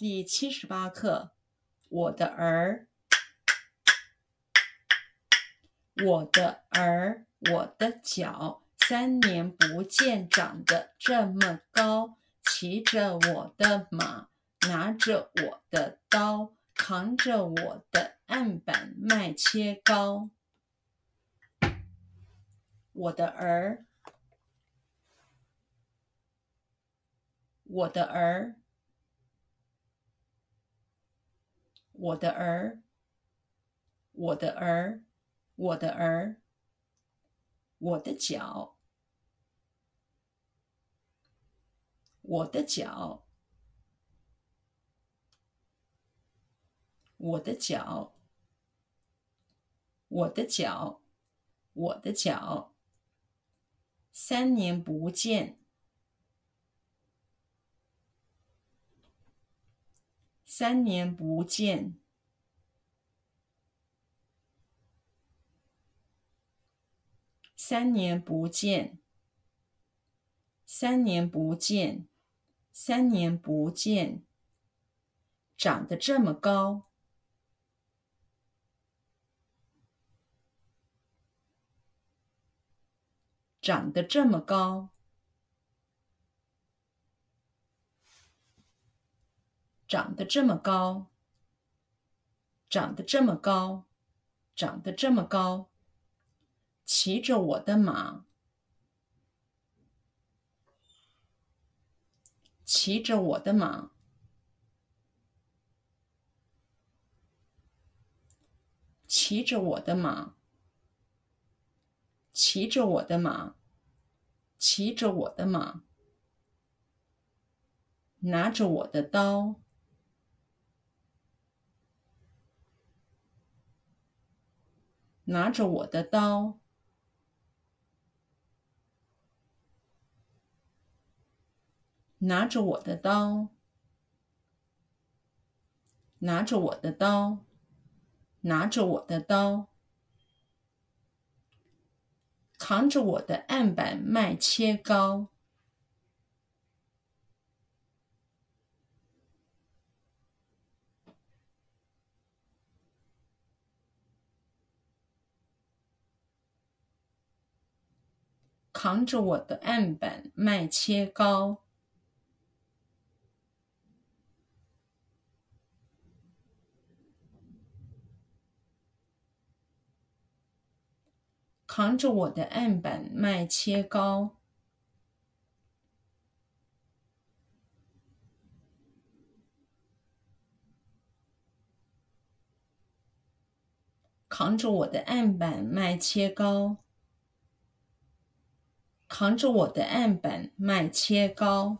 第七十八课，我的儿，我的儿，我的脚，三年不见长得这么高，骑着我的马，拿着我的刀，扛着我的案板卖切糕。我的儿，我的儿。我的儿，我的儿，我的儿，我的脚，我的脚，我的脚，我的脚，我的脚，三年不见，三年不见，三年不见，三年不见，三年不见，长得这么高，长得这么高。长得这么高，长得这么高，长得这么高，骑着我的马，骑着我的马，骑着我的马，骑着我的马，骑着我的马，拿着我的刀。拿着我的刀，拿着我的刀，拿着我的刀，拿着我的刀，扛着我的案板卖切糕。扛着我的案板卖切糕，扛着我的案板卖切糕，扛着我的案板卖切糕。扛着我的案板卖切糕。